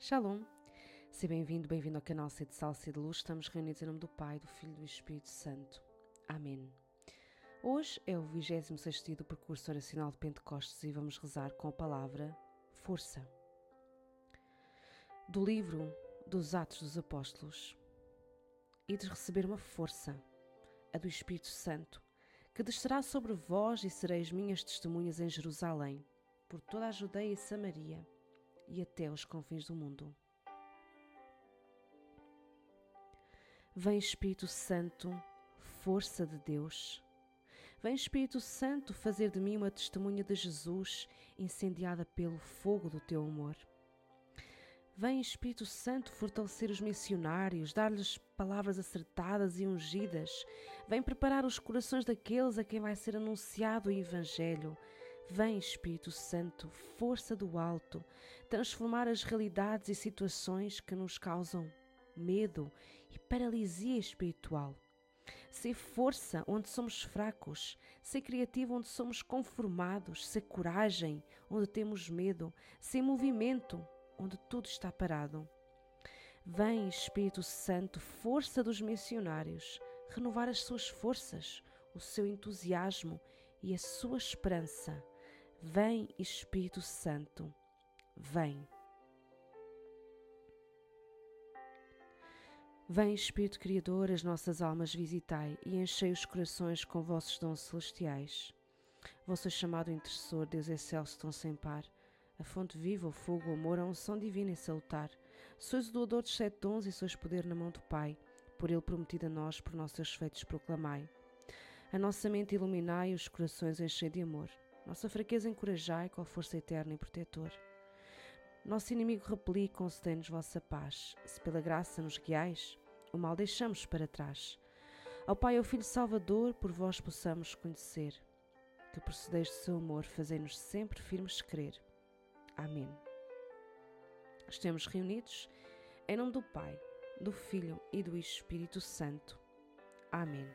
Shalom! Seja bem-vindo, bem-vindo ao canal C de Salsa e de Luz. Estamos reunidos em nome do Pai, do Filho e do Espírito Santo. Amém. Hoje é o 26 dia do percurso oracional de Pentecostes e vamos rezar com a palavra força. Do livro dos Atos dos Apóstolos. Ides receber uma força, a do Espírito Santo, que descerá sobre vós e sereis minhas testemunhas em Jerusalém, por toda a Judeia e Samaria e até os confins do mundo. Vem Espírito Santo, força de Deus. Vem Espírito Santo fazer de mim uma testemunha de Jesus, incendiada pelo fogo do teu amor. Vem Espírito Santo fortalecer os missionários, dar-lhes palavras acertadas e ungidas. Vem preparar os corações daqueles a quem vai ser anunciado o Evangelho. Vem, Espírito Santo, força do alto, transformar as realidades e situações que nos causam medo e paralisia espiritual. Ser força onde somos fracos, ser criativo onde somos conformados, ser coragem onde temos medo, ser movimento onde tudo está parado. Vem, Espírito Santo, força dos missionários, renovar as suas forças, o seu entusiasmo e a sua esperança Vem Espírito Santo, vem. Vem Espírito Criador, as nossas almas visitai e enchei os corações com vossos dons celestiais. Vosso chamado intercessor, Deus excelso, tão sem par, a fonte viva, o fogo, o amor, a unção divina e salutar. Sois o doador dos sete dons e sois poder na mão do Pai, por ele prometido a nós, por nossos feitos proclamai. A nossa mente iluminai, os corações enchei de amor. Nossa fraqueza encorajai com a força eterna e protetor. Nosso inimigo repeli, concedei-nos vossa paz. Se pela graça nos guiais, o mal deixamos para trás. Ao Pai e ao Filho Salvador, por vós possamos conhecer. Que procedeis do seu amor, fazei-nos sempre firmes crer. Amém. Estamos reunidos em nome do Pai, do Filho e do Espírito Santo. Amém.